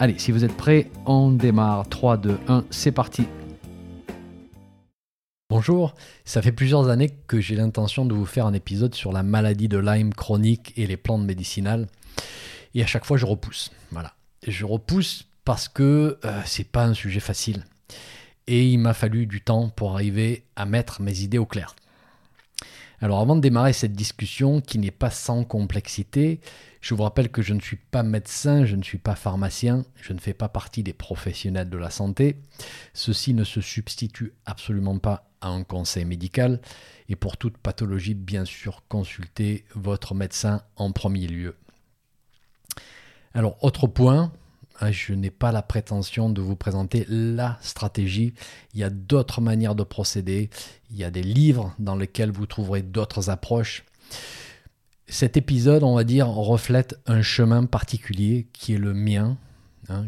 Allez, si vous êtes prêts, on démarre. 3, 2, 1, c'est parti. Bonjour, ça fait plusieurs années que j'ai l'intention de vous faire un épisode sur la maladie de Lyme chronique et les plantes médicinales. Et à chaque fois, je repousse. Voilà. je repousse parce que euh, c'est pas un sujet facile. Et il m'a fallu du temps pour arriver à mettre mes idées au clair. Alors avant de démarrer cette discussion qui n'est pas sans complexité, je vous rappelle que je ne suis pas médecin, je ne suis pas pharmacien, je ne fais pas partie des professionnels de la santé. Ceci ne se substitue absolument pas à un conseil médical. Et pour toute pathologie, bien sûr, consultez votre médecin en premier lieu. Alors, autre point, je n'ai pas la prétention de vous présenter la stratégie. Il y a d'autres manières de procéder. Il y a des livres dans lesquels vous trouverez d'autres approches. Cet épisode, on va dire, reflète un chemin particulier qui est le mien, hein,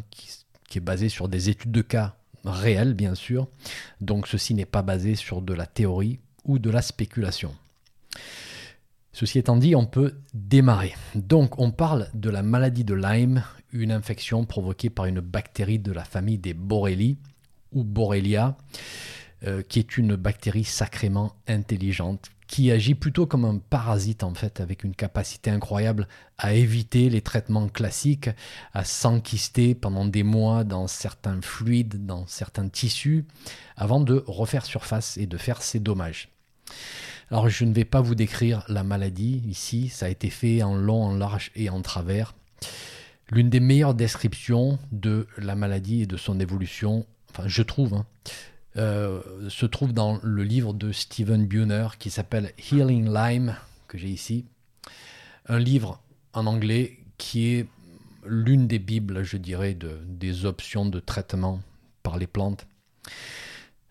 qui est basé sur des études de cas réelles, bien sûr. Donc ceci n'est pas basé sur de la théorie ou de la spéculation. Ceci étant dit, on peut démarrer. Donc on parle de la maladie de Lyme, une infection provoquée par une bactérie de la famille des Borrelia ou Borrelia, euh, qui est une bactérie sacrément intelligente, qui agit plutôt comme un parasite en fait, avec une capacité incroyable à éviter les traitements classiques, à s'enquister pendant des mois dans certains fluides, dans certains tissus, avant de refaire surface et de faire ses dommages. Alors je ne vais pas vous décrire la maladie ici, ça a été fait en long, en large et en travers. L'une des meilleures descriptions de la maladie et de son évolution, enfin je trouve, hein, euh, se trouve dans le livre de Steven Buhner qui s'appelle Healing Lyme, que j'ai ici. Un livre en anglais qui est l'une des bibles, je dirais, de, des options de traitement par les plantes.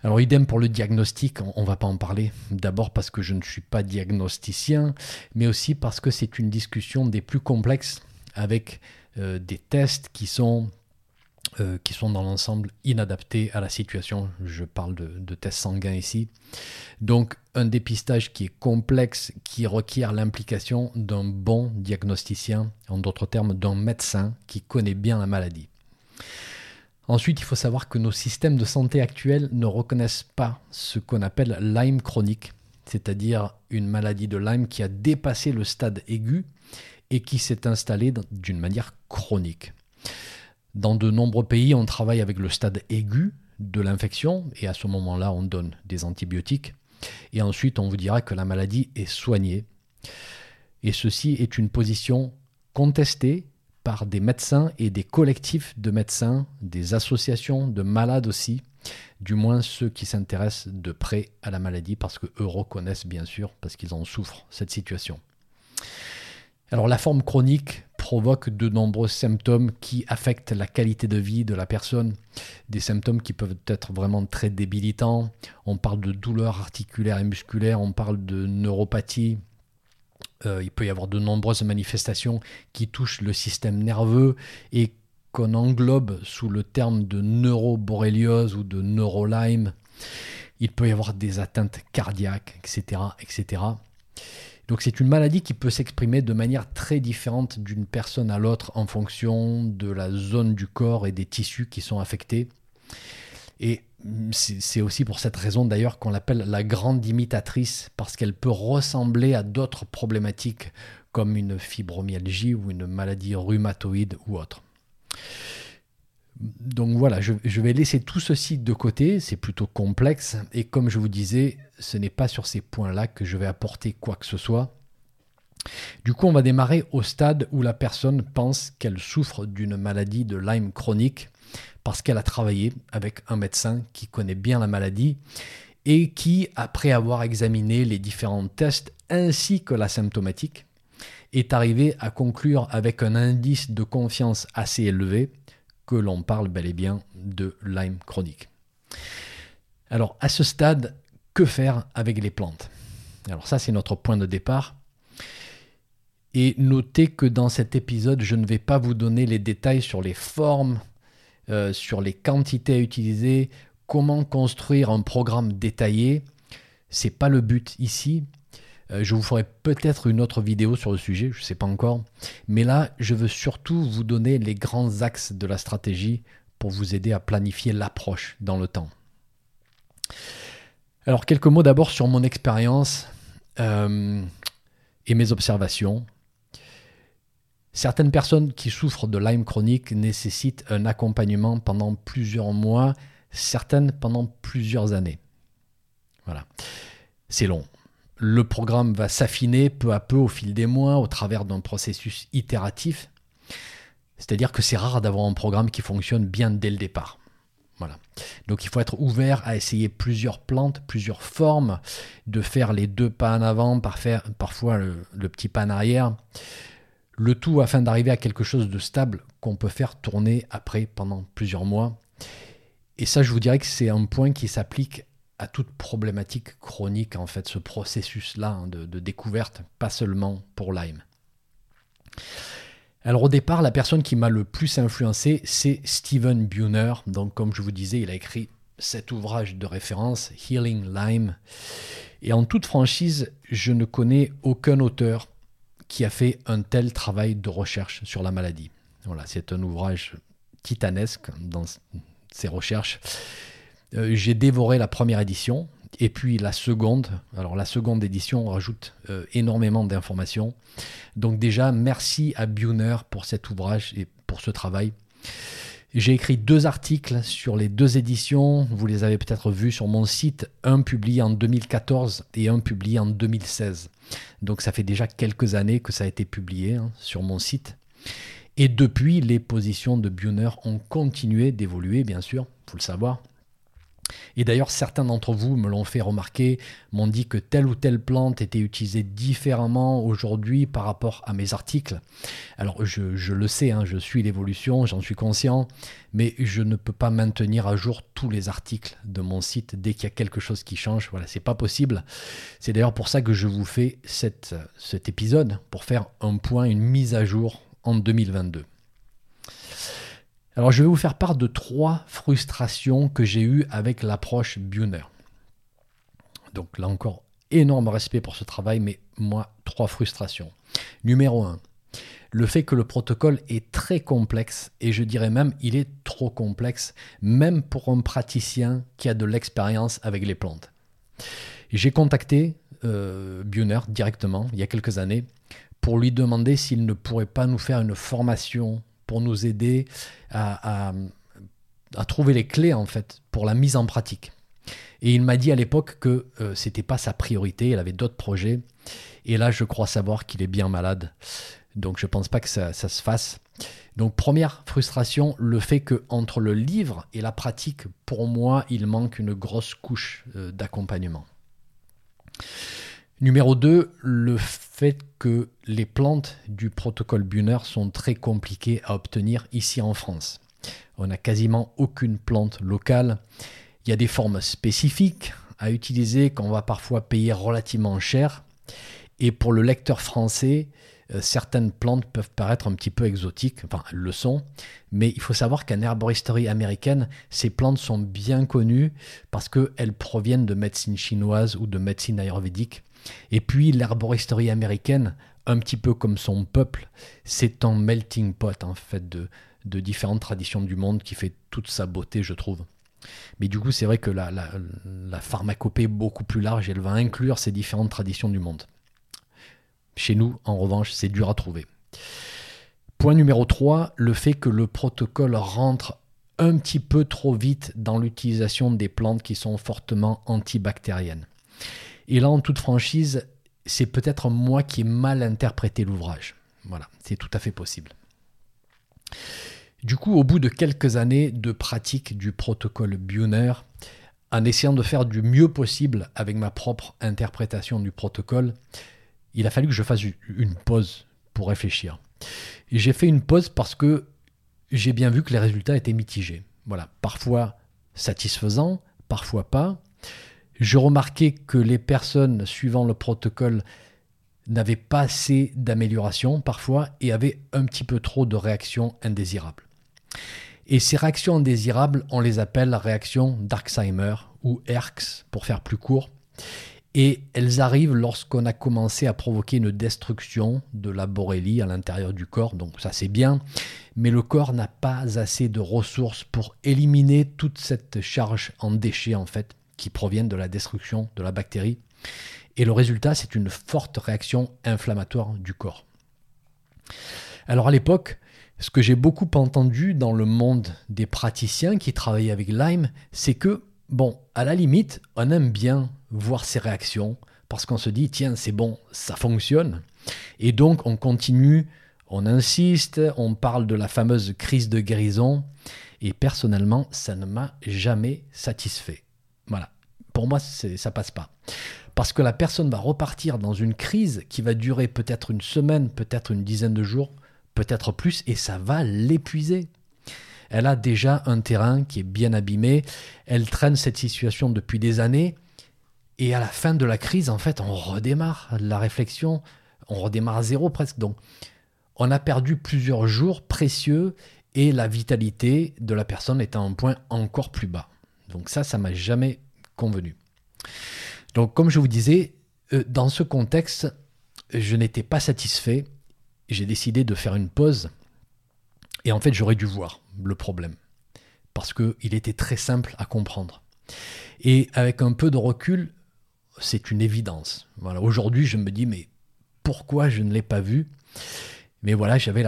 Alors idem pour le diagnostic, on ne va pas en parler. D'abord parce que je ne suis pas diagnosticien, mais aussi parce que c'est une discussion des plus complexes avec euh, des tests qui sont, euh, qui sont dans l'ensemble inadaptés à la situation. Je parle de, tests sanguins ici. Donc un dépistage qui est complexe, qui requiert l'implication d'un bon diagnosticien, en d'autres termes d'un médecin qui connaît bien la maladie. Ensuite, il faut savoir que nos systèmes de santé actuels ne reconnaissent pas ce qu'on appelle Lyme chronique, c'est-à-dire une maladie de Lyme qui a dépassé le stade aigu et qui s'est installée d'une manière chronique. Dans de nombreux pays, on travaille avec le stade aigu de l'infection et à ce moment-là, on donne des antibiotiques. Et ensuite, on vous dira que la maladie est soignée. Et ceci est une position contestée des médecins et des collectifs de médecins, des associations de malades aussi, du moins ceux qui s'intéressent de près à la maladie parce qu'eux reconnaissent bien sûr, parce qu'ils en souffrent, cette situation. Alors la forme chronique provoque de nombreux symptômes qui affectent la qualité de vie de la personne, des symptômes qui peuvent être vraiment très débilitants. On parle de douleurs articulaires et musculaires, on parle de neuropathie. Euh, il peut y avoir de nombreuses manifestations qui touchent le système nerveux et qu'on englobe sous le terme de neuroborréliose ou de neurolyme. Il peut y avoir des atteintes cardiaques, etc. etc. Donc c'est une maladie qui peut s'exprimer de manière très différente d'une personne à l'autre en fonction de la zone du corps et des tissus qui sont affectés. C'est aussi pour cette raison d'ailleurs qu'on l'appelle la grande imitatrice, parce qu'elle peut ressembler à d'autres problématiques comme une fibromyalgie ou une maladie rhumatoïde ou autre. Donc voilà, je, vais laisser tout ceci de côté, c'est plutôt complexe, et comme je vous disais, ce n'est pas sur ces points-là que je vais apporter quoi que ce soit. Du coup, on va démarrer au stade où la personne pense qu'elle souffre d'une maladie de Lyme chronique parce qu'elle a travaillé avec un médecin qui connaît bien la maladie et qui, après avoir examiné les différents tests ainsi que la symptomatique, est arrivé à conclure avec un indice de confiance assez élevé que l'on parle bel et bien de Lyme chronique. Alors à ce stade, que faire avec les plantes? Alors ça c'est notre point de départ. Et notez que dans cet épisode, je ne vais pas vous donner les détails sur les formes, euh, sur les quantités à utiliser, comment construire un programme détaillé. C'est pas le but ici. Euh, je vous ferai peut-être une autre vidéo sur le sujet, je ne sais pas encore. Mais là, je veux surtout vous donner les grands axes de la stratégie pour vous aider à planifier l'approche dans le temps. Alors, quelques mots d'abord sur mon expérience euh, et mes observations. Certaines personnes qui souffrent de Lyme chronique nécessitent un accompagnement pendant plusieurs mois, certaines pendant plusieurs années. Voilà. C'est long. Le programme va s'affiner peu à peu au fil des mois au travers d'un processus itératif. C'est-à-dire que c'est rare d'avoir un programme qui fonctionne bien dès le départ. Donc il faut être ouvert à essayer plusieurs plantes, plusieurs formes, de faire les deux pas en avant, parfois le petit pas en arrière. Le tout afin d'arriver à quelque chose de stable qu'on peut faire tourner après pendant plusieurs mois. Et ça, je vous dirais que c'est un point qui s'applique à toute problématique chronique, en fait, ce processus-là hein, de, de, découverte, pas seulement pour Lyme. Alors au départ, la personne qui m'a le plus influencé, c'est Steven Buhner. Donc comme je vous disais, il a écrit cet ouvrage de référence, Healing Lyme. Et en toute franchise, je ne connais aucun auteur qui a fait un tel travail de recherche sur la maladie. Voilà, c'est un ouvrage titanesque dans ses recherches. Euh, j'ai dévoré la première édition et puis la seconde. Alors la seconde édition rajoute euh, énormément d'informations. Donc déjà, merci à Buhner pour cet ouvrage et pour ce travail. J'ai écrit deux articles sur les deux éditions. Vous les avez peut-être vus sur mon site. Un publié en 2014 et un publié en 2016. Donc ça fait déjà quelques années que ça a été publié hein, sur mon site. Et depuis, les positions de Buhner ont continué d'évoluer, bien sûr, faut le savoir. Et d'ailleurs, certains d'entre vous me l'ont fait remarquer, m'ont dit que telle ou telle plante était utilisée différemment aujourd'hui par rapport à mes articles. Alors, je, le sais, hein, je suis l'évolution, j'en suis conscient, mais je ne peux pas maintenir à jour tous les articles de mon site dès qu'il y a quelque chose qui change. Voilà, c'est pas possible. C'est d'ailleurs pour ça que je vous fais cet épisode, pour faire un point, une mise à jour en 2022. Alors je vais vous faire part de trois frustrations que j'ai eues avec l'approche Buhner. Donc là encore, énorme respect pour ce travail, mais moi, trois frustrations. Numéro un, le fait que le protocole est très complexe, et je dirais même il est trop complexe, même pour un praticien qui a de l'expérience avec les plantes. J'ai contacté euh, directement il y a quelques années pour lui demander s'il ne pourrait pas nous faire une formation pour nous aider à, trouver les clés en fait pour la mise en pratique. Et il m'a dit à l'époque que euh, c'était pas sa priorité, il avait d'autres projets. Et là, je crois savoir qu'il est bien malade. Donc je pense pas que ça, se fasse. Donc première frustration, le fait que entre le livre et la pratique, pour moi, il manque une grosse couche euh, d'accompagnement. Numéro 2, le fait que les plantes du protocole Buhner sont très compliquées à obtenir ici en France. On n'a quasiment aucune plante locale. Il y a des formes spécifiques à utiliser qu'on va parfois payer relativement cher. Et pour le lecteur français, certaines plantes peuvent paraître un petit peu exotiques, enfin elles le sont, mais il faut savoir qu'en herboristerie américaine, ces plantes sont bien connues parce qu'elles proviennent de médecine chinoise ou de médecine ayurvédique et puis l'herboristerie américaine, un petit peu comme son peuple, c'est un melting pot en fait de, différentes traditions du monde qui fait toute sa beauté, je trouve. Mais du coup, c'est vrai que la, la, pharmacopée est beaucoup plus large, elle va inclure ces différentes traditions du monde. Chez nous, en revanche, c'est dur à trouver. Point numéro 3, le fait que le protocole rentre un petit peu trop vite dans l'utilisation des plantes qui sont fortement antibactériennes. Et là, en toute franchise, c'est peut-être moi qui ai mal interprété l'ouvrage. Voilà, c'est tout à fait possible. Du coup, au bout de quelques années de pratique du protocole Buhner, en essayant de faire du mieux possible avec ma propre interprétation du protocole, il a fallu que je fasse une pause pour réfléchir. J'ai fait une pause parce que j'ai bien vu que les résultats étaient mitigés. Voilà, parfois satisfaisants, parfois pas. Je remarquais que les personnes suivant le protocole n'avaient pas assez d'amélioration parfois et avaient un petit peu trop de réactions indésirables. Et ces réactions indésirables, on les appelle réactions d'Alzheimer ou ERX pour faire plus court. Et elles arrivent lorsqu'on a commencé à provoquer une destruction de la borélie à l'intérieur du corps. Donc ça c'est bien, mais le corps n'a pas assez de ressources pour éliminer toute cette charge en déchets en fait qui proviennent de la destruction de la bactérie. Et le résultat c'est une forte réaction inflammatoire du corps. Alors à l'époque, ce que j'ai beaucoup entendu dans le monde des praticiens qui travaillaient avec Lyme, c'est que Bon, à la limite, on aime bien voir ces réactions parce qu'on se dit, tiens, c'est bon, ça fonctionne. Et donc, on continue, on insiste, on parle de la fameuse crise de guérison. Et personnellement, ça ne m'a jamais satisfait. Voilà. Pour moi, ça passe pas. Parce que la personne va repartir dans une crise qui va durer peut-être une semaine, peut-être une dizaine de jours, peut-être plus, et ça va l'épuiser. Elle a déjà un terrain qui est bien abîmé. Elle traîne cette situation depuis des années. Et à la fin de la crise, en fait, on redémarre la réflexion. On redémarre à zéro presque. Donc, on a perdu plusieurs jours précieux et la vitalité de la personne est à un point encore plus bas. Donc ça, ça m'a jamais convenu. Donc comme je vous disais, euh, dans ce contexte, je n'étais pas satisfait. J'ai décidé de faire une pause et en fait, j'aurais dû voir le problème. Parce qu'il était très simple à comprendre. Et avec un peu de recul, c'est une évidence. Voilà. Aujourd'hui, je me dis, mais pourquoi je ne l'ai pas vu? Mais voilà, j'avais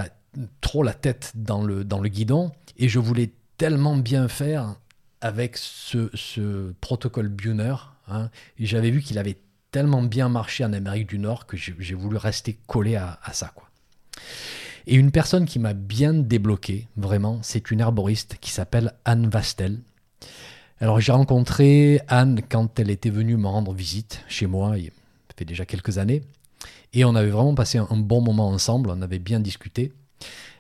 trop la tête dans le, dans le guidon et je voulais tellement bien faire avec ce, protocole Buhner. Hein, j'avais vu qu'il avait tellement bien marché en Amérique du Nord que j'ai voulu rester collé à, à ça. Quoi. Et une personne qui m'a bien débloqué, vraiment, c'est une herboriste qui s'appelle Anne Vastel. Alors j'ai rencontré Anne quand elle était venue me rendre visite chez moi, il fait déjà quelques années, et on avait vraiment passé un bon moment ensemble, on avait bien discuté.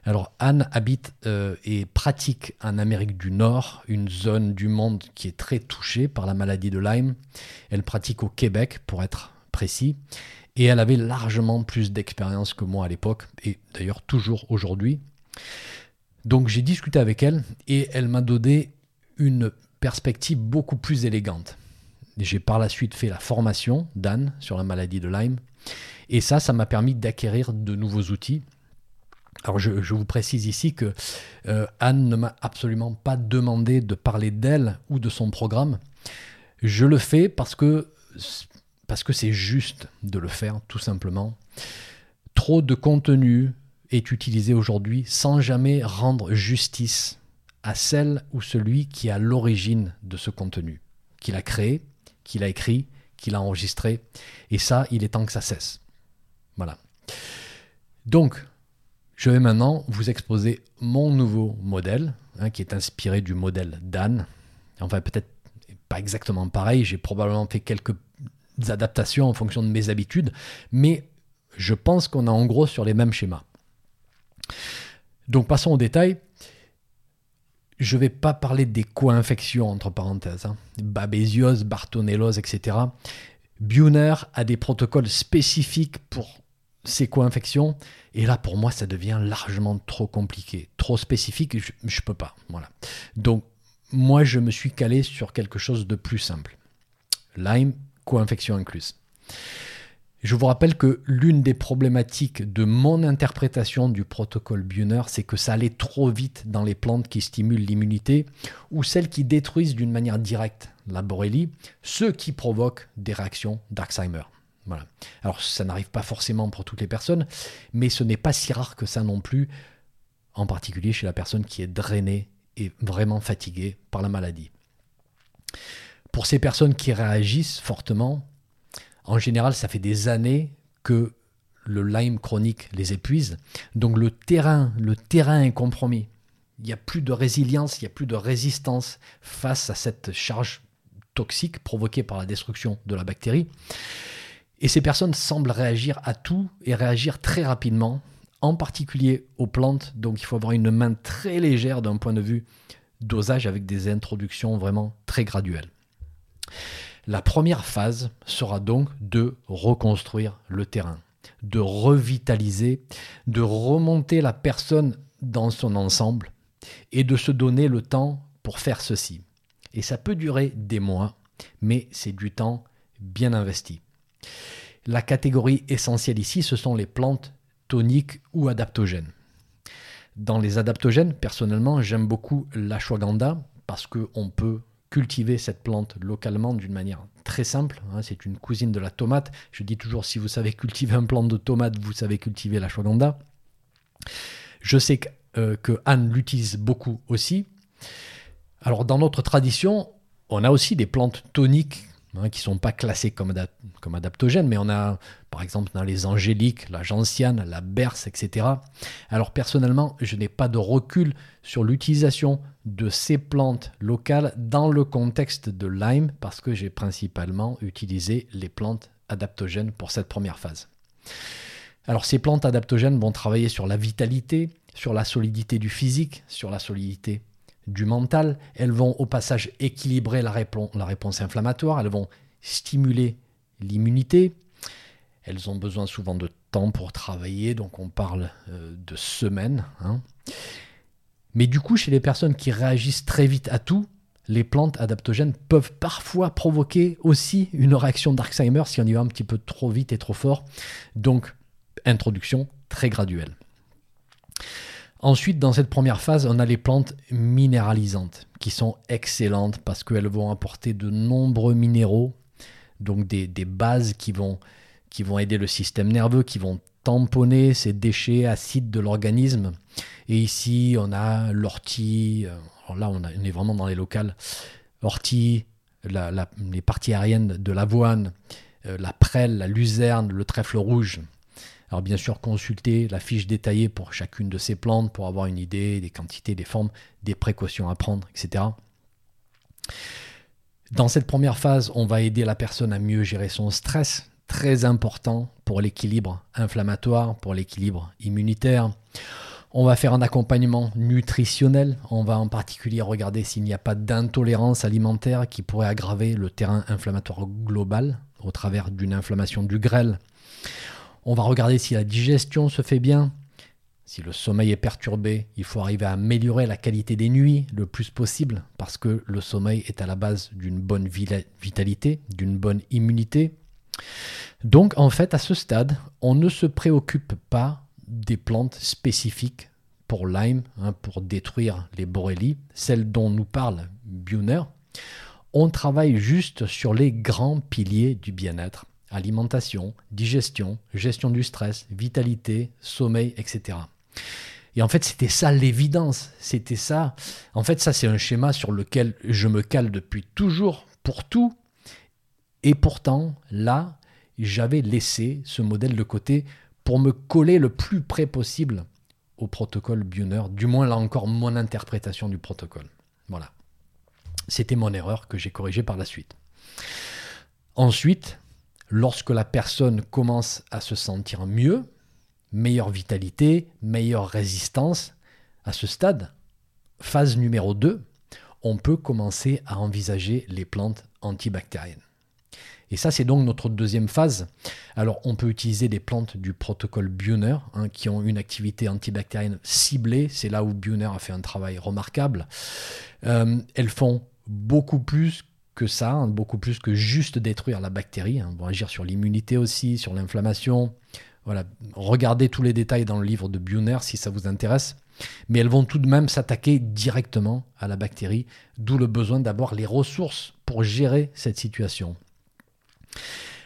Alors Anne habite euh, et pratique en Amérique du Nord, une zone du monde qui est très touchée par la maladie de Lyme. Elle pratique au Québec pour être précis. Et elle avait largement plus d'expérience que moi à l'époque, et d'ailleurs toujours aujourd'hui. Donc j'ai discuté avec elle et elle m'a donné une perspective beaucoup plus élégante. J'ai par la suite fait la formation d'Anne sur la maladie de Lyme. Et ça, ça m'a permis d'acquérir de nouveaux outils. Alors je, vous précise ici que euh, Anne ne m'a absolument pas demandé de parler d'elle ou de son programme. Je le fais parce que parce que c'est juste de le faire, tout simplement. Trop de contenu est utilisé aujourd'hui sans jamais rendre justice à celle ou celui qui est à l'origine de ce contenu, qui l'a créé, qui l'a écrit, qui l'a enregistré. Et ça, il est temps que ça cesse. Voilà. Donc, je vais maintenant vous exposer mon nouveau modèle, hein, qui est inspiré du modèle d'Anne. Enfin, peut-être pas exactement pareil, j'ai probablement fait quelques adaptations en fonction de mes habitudes, mais je pense qu'on est en gros sur les mêmes schémas. Donc passons au détail. Je ne vais pas parler des co-infections, entre parenthèses, hein. babésiose, bartonellose, etc. Buhner a des protocoles spécifiques pour ces co-infections, et là pour moi ça devient largement trop compliqué, trop spécifique, je ne peux pas. Voilà. Donc moi je me suis calé sur quelque chose de plus simple. Lyme, co-infection incluse. Je vous rappelle que l'une des problématiques de mon interprétation du protocole Buhner, c'est que ça allait trop vite dans les plantes qui stimulent l'immunité ou celles qui détruisent d'une manière directe la borélie, ce qui provoque des réactions d'Alzheimer. Alors ça n'arrive pas forcément pour toutes les personnes, mais ce n'est pas si rare que ça non plus, en particulier chez la personne qui est drainée et vraiment fatiguée par la maladie. Pour ces personnes qui réagissent fortement, en général, ça fait des années que le Lyme chronique les épuise. Donc le terrain, le terrain est compromis. Il n'y a plus de résilience, il n'y a plus de résistance face à cette charge toxique provoquée par la destruction de la bactérie. Et ces personnes semblent réagir à tout et réagir très rapidement, en particulier aux plantes. Donc il faut avoir une main très légère d'un point de vue dosage avec des introductions vraiment très graduelles. La première phase sera donc de reconstruire le terrain, de revitaliser, de remonter la personne dans son ensemble et de se donner le temps pour faire ceci. Et ça peut durer des mois, mais c'est du temps bien investi. La catégorie essentielle ici, ce sont les plantes toniques ou adaptogènes. Dans les adaptogènes, personnellement, j'aime beaucoup l'ashwagandha parce qu'on peut cultiver cette plante localement d'une manière très simple. Hein. c'est une cousine de la tomate. Je dis toujours, si vous savez cultiver un plant de tomate, vous savez cultiver l'ashwagandha. Je sais euh, que Anne l'utilise beaucoup aussi. Alors, dans notre tradition, on a aussi des plantes toniques Hein, qui ne sont pas classés comme, comme, adaptogènes, mais on a par exemple dans les angéliques, la gentiane, la berce, etc. Alors personnellement, je n'ai pas de recul sur l'utilisation de ces plantes locales dans le contexte de Lyme, parce que j'ai principalement utilisé les plantes adaptogènes pour cette première phase. Alors ces plantes adaptogènes vont travailler sur la vitalité, sur la solidité du physique, sur la solidité du mental, elles vont au passage équilibrer la, réponse inflammatoire, elles vont stimuler l'immunité, elles ont besoin souvent de temps pour travailler, donc on parle euh, de semaines. Hein. Mais du coup, chez les personnes qui réagissent très vite à tout, les plantes adaptogènes peuvent parfois provoquer aussi une réaction d'Alzheimer si on y va un petit peu trop vite et trop fort. Donc, introduction très graduelle. Ensuite, dans cette première phase, on a les plantes minéralisantes qui sont excellentes parce qu'elles vont apporter de nombreux minéraux, donc des, bases qui vont, aider le système nerveux, qui vont tamponner ces déchets acides de l'organisme. Et ici, on a l'ortie, alors là, on, est vraiment dans les locales, l'ortie, les parties aériennes de l'avoine, euh, la prêle, la luzerne, le trèfle rouge. Alors bien sûr, consultez la fiche détaillée pour chacune de ces plantes pour avoir une idée des quantités, des formes, des précautions à prendre, etc. Dans cette première phase, on va aider la personne à mieux gérer son stress, très important pour l'équilibre inflammatoire, pour l'équilibre immunitaire. On va faire un accompagnement nutritionnel. On va en particulier regarder s'il n'y a pas d'intolérance alimentaire qui pourrait aggraver le terrain inflammatoire global au travers d'une inflammation du grêle. On va regarder si la digestion se fait bien. Si le sommeil est perturbé, il faut arriver à améliorer la qualité des nuits le plus possible parce que le sommeil est à la base d'une bonne vitalité, d'une bonne immunité. Donc en fait, à ce stade, on ne se préoccupe pas des plantes spécifiques pour Lyme, hein, pour détruire les borélies, celles dont nous parle Buhner. On travaille juste sur les grands piliers du bien-être alimentation, digestion, gestion du stress, vitalité, sommeil, etc. Et en fait, c'était ça l'évidence. C'était ça. En fait, ça, c'est un schéma sur lequel je me cale depuis toujours pour tout. Et pourtant, là, j'avais laissé ce modèle de côté pour me coller le plus près possible au protocole Buhner, du moins là encore mon interprétation du protocole. Voilà. C'était mon erreur que j'ai corrigée par la suite. Ensuite, lorsque la personne commence à se sentir mieux, meilleure vitalité, meilleure résistance, à ce stade, phase numéro 2, on peut commencer à envisager les plantes antibactériennes. Et ça, c'est donc notre deuxième phase. Alors, on peut utiliser des plantes du protocole Buhner hein, qui ont une activité antibactérienne ciblée. C'est là où Buhner a fait un travail remarquable. Euh, elles font beaucoup plus que ça, hein, beaucoup plus que juste détruire la bactérie. Hein. vont agir sur l'immunité aussi, sur l'inflammation. Voilà, regardez tous les détails dans le livre de Buhner si ça vous intéresse. Mais elles vont tout de même s'attaquer directement à la bactérie, d'où le besoin d'avoir les ressources pour gérer cette situation.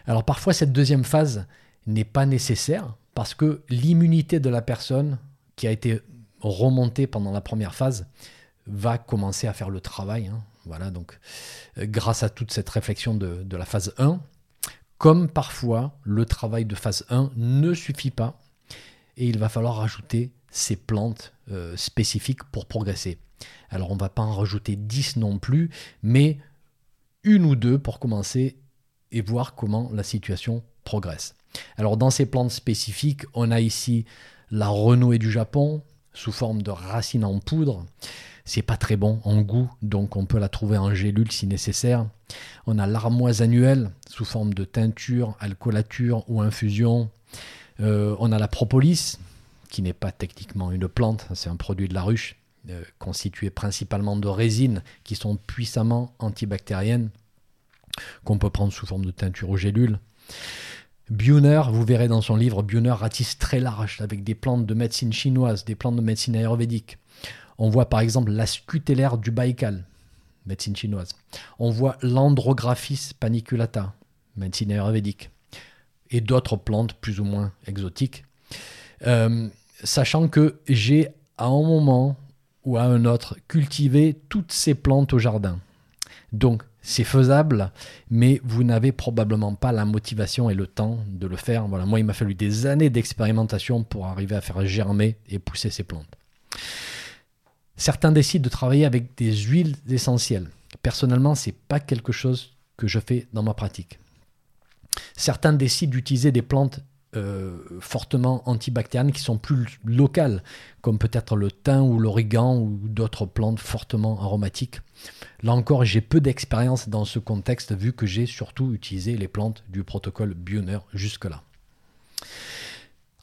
Alors parfois cette deuxième phase n'est pas nécessaire parce que l'immunité de la personne qui a été remontée pendant la première phase va commencer à faire le travail. Hein. Voilà, donc euh, grâce à toute cette réflexion de, la phase 1, comme parfois le travail de phase 1 ne suffit pas et il va falloir rajouter ces plantes euh, spécifiques pour progresser. Alors on ne va pas en rajouter 10 non plus, mais une ou deux pour commencer et voir comment la situation progresse. Alors dans ces plantes spécifiques, on a ici la renouée du Japon sous forme de racines en poudre. C'est pas très bon en goût, donc on peut la trouver en gélule si nécessaire. On a l'armoise annuelle sous forme de teinture, alcoolature ou infusion. Euh, on a la propolis, qui n'est pas techniquement une plante, c'est un produit de la ruche, euh, constitué principalement de résines qui sont puissamment antibactériennes, qu'on peut prendre sous forme de teinture ou gélule. Buhner, vous verrez dans son livre, Buhner ratisse très large avec des plantes de médecine chinoise, des plantes de médecine ayurvédique. On voit par exemple la scutellaire du Baïkal, médecine chinoise. On voit l'andrographis paniculata, médecine ayurvédique. Et d'autres plantes plus ou moins exotiques. Euh, sachant que j'ai à un moment ou à un autre cultivé toutes ces plantes au jardin. Donc c'est faisable, mais vous n'avez probablement pas la motivation et le temps de le faire. Voilà, moi, il m'a fallu des années d'expérimentation pour arriver à faire germer et pousser ces plantes. Certains décident de travailler avec des huiles essentielles. Personnellement, ce n'est pas quelque chose que je fais dans ma pratique. Certains décident d'utiliser des plantes euh, fortement antibactériennes qui sont plus locales, comme peut-être le thym ou l'origan ou d'autres plantes fortement aromatiques. Là encore, j'ai peu d'expérience dans ce contexte vu que j'ai surtout utilisé les plantes du protocole Bioner jusque-là.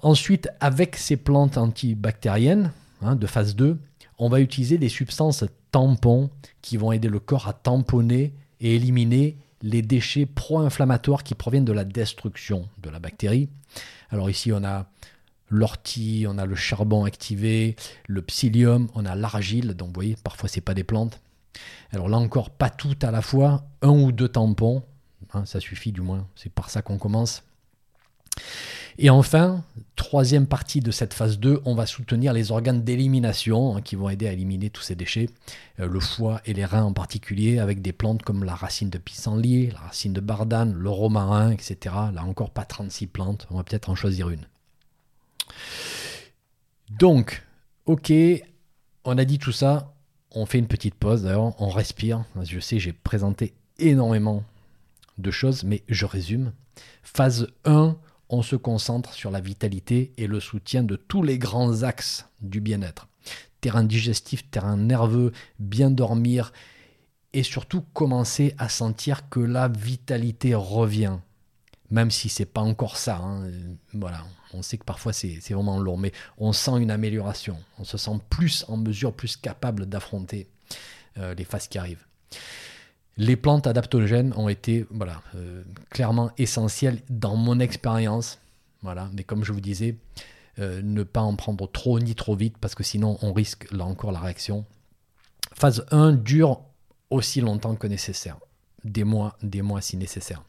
Ensuite, avec ces plantes antibactériennes hein, de phase 2, on va utiliser des substances tampons qui vont aider le corps à tamponner et éliminer les déchets pro-inflammatoires qui proviennent de la destruction de la bactérie. Alors ici, on a l'ortie, on a le charbon activé, le psyllium, on a l'argile, donc vous voyez, parfois c'est pas des plantes. Alors là encore, pas tout à la fois, un ou deux tampons, hein, ça suffit du moins, c'est par ça qu'on commence. Et enfin, troisième partie de cette phase 2, on va soutenir les organes d'élimination hein, qui vont aider à éliminer tous ces déchets, euh, le foie et les reins en particulier, avec des plantes comme la racine de pissenlit, la racine de bardane, le romarin, etc. Là encore, pas 36 plantes, on va peut-être en choisir une. Donc, ok, on a dit tout ça, on fait une petite pause d'ailleurs, on respire. Je sais, j'ai présenté énormément de choses, mais je résume. Phase 1, on se concentre sur la vitalité et le soutien de tous les grands axes du bien-être. Terrain digestif, terrain nerveux, bien dormir et surtout commencer à sentir que la vitalité revient. Même si c'est pas encore ça, hein. voilà, on sait que parfois c'est vraiment lourd, mais on sent une amélioration. On se sent plus en mesure, plus capable d'affronter euh, les phases qui arrivent. Les plantes adaptogènes ont été voilà, euh, clairement essentielles dans mon expérience. Voilà. Mais comme je vous disais, euh, ne pas en prendre trop ni trop vite parce que sinon on risque là encore la réaction. Phase 1 dure aussi longtemps que nécessaire. Des mois, des mois si nécessaire.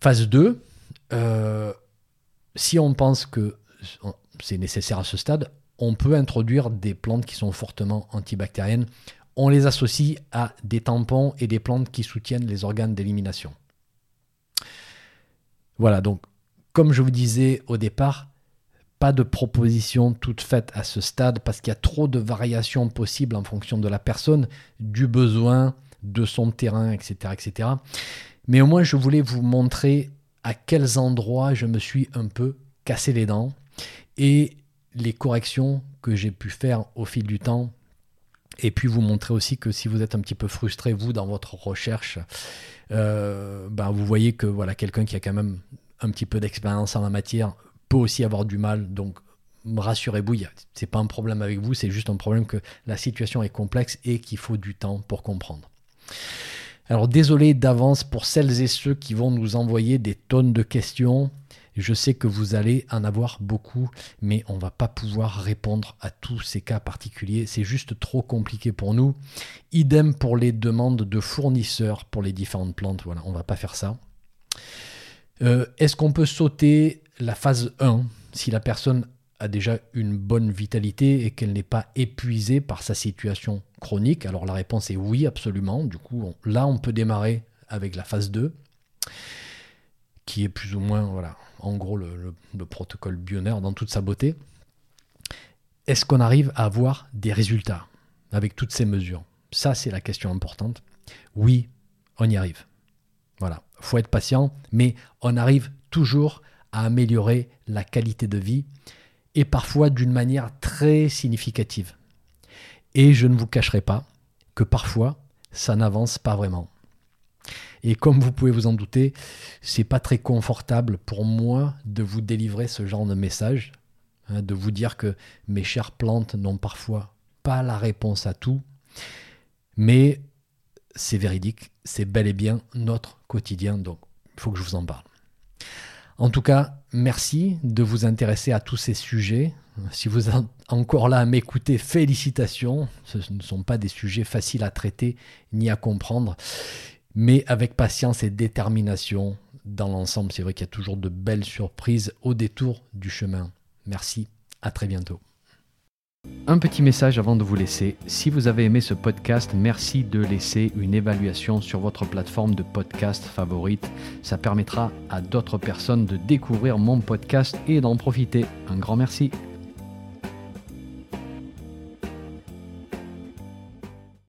Phase 2, euh, si on pense que c'est nécessaire à ce stade, on peut introduire des plantes qui sont fortement antibactériennes on les associe à des tampons et des plantes qui soutiennent les organes d'élimination. Voilà, donc comme je vous disais au départ, pas de proposition toute faite à ce stade parce qu'il y a trop de variations possibles en fonction de la personne, du besoin, de son terrain, etc. etc. Mais au moins, je voulais vous montrer à quels endroits je me suis un peu cassé les dents et les corrections que j'ai pu faire au fil du temps et puis vous montrer aussi que si vous êtes un petit peu frustré, vous, dans votre recherche, euh, ben vous voyez que voilà, quelqu'un qui a quand même un petit peu d'expérience en la matière peut aussi avoir du mal. Donc rassurez-vous, c'est pas un problème avec vous, c'est juste un problème que la situation est complexe et qu'il faut du temps pour comprendre. Alors désolé d'avance pour celles et ceux qui vont nous envoyer des tonnes de questions. Je sais que vous allez en avoir beaucoup, mais on ne va pas pouvoir répondre à tous ces cas particuliers. C'est juste trop compliqué pour nous. Idem pour les demandes de fournisseurs pour les différentes plantes. Voilà, on ne va pas faire ça. Euh, est-ce qu'on peut sauter la phase 1 si la personne a déjà une bonne vitalité et qu'elle n'est pas épuisée par sa situation chronique? Alors la réponse est oui, absolument. Du coup, là, on peut démarrer avec la phase 2 qui est plus ou moins, voilà, en gros, le, protocole Bioner dans toute sa beauté. Est-ce qu'on arrive à avoir des résultats avec toutes ces mesures? Ça, c'est la question importante. Oui, on y arrive. Voilà, faut être patient, mais on arrive toujours à améliorer la qualité de vie et parfois d'une manière très significative. Et je ne vous cacherai pas que parfois, ça n'avance pas vraiment. Et comme vous pouvez vous en douter, c'est pas très confortable pour moi de vous délivrer ce genre de message, hein, de vous dire que mes chères plantes n'ont parfois pas la réponse à tout, mais c'est véridique, c'est bel et bien notre quotidien, donc il faut que je vous en parle. En tout cas, merci de vous intéresser à tous ces sujets. Si vous êtes encore là à m'écouter, félicitations. Ce ne sont pas des sujets faciles à traiter ni à comprendre, mais avec patience et détermination dans l'ensemble. C'est vrai qu'il y a toujours de belles surprises au détour du chemin. Merci, à très bientôt. Un petit message avant de vous laisser. Si vous avez aimé ce podcast, merci de laisser une évaluation sur votre plateforme de podcast favorite. Ça permettra à d'autres personnes de découvrir mon podcast et d'en profiter. Un grand merci.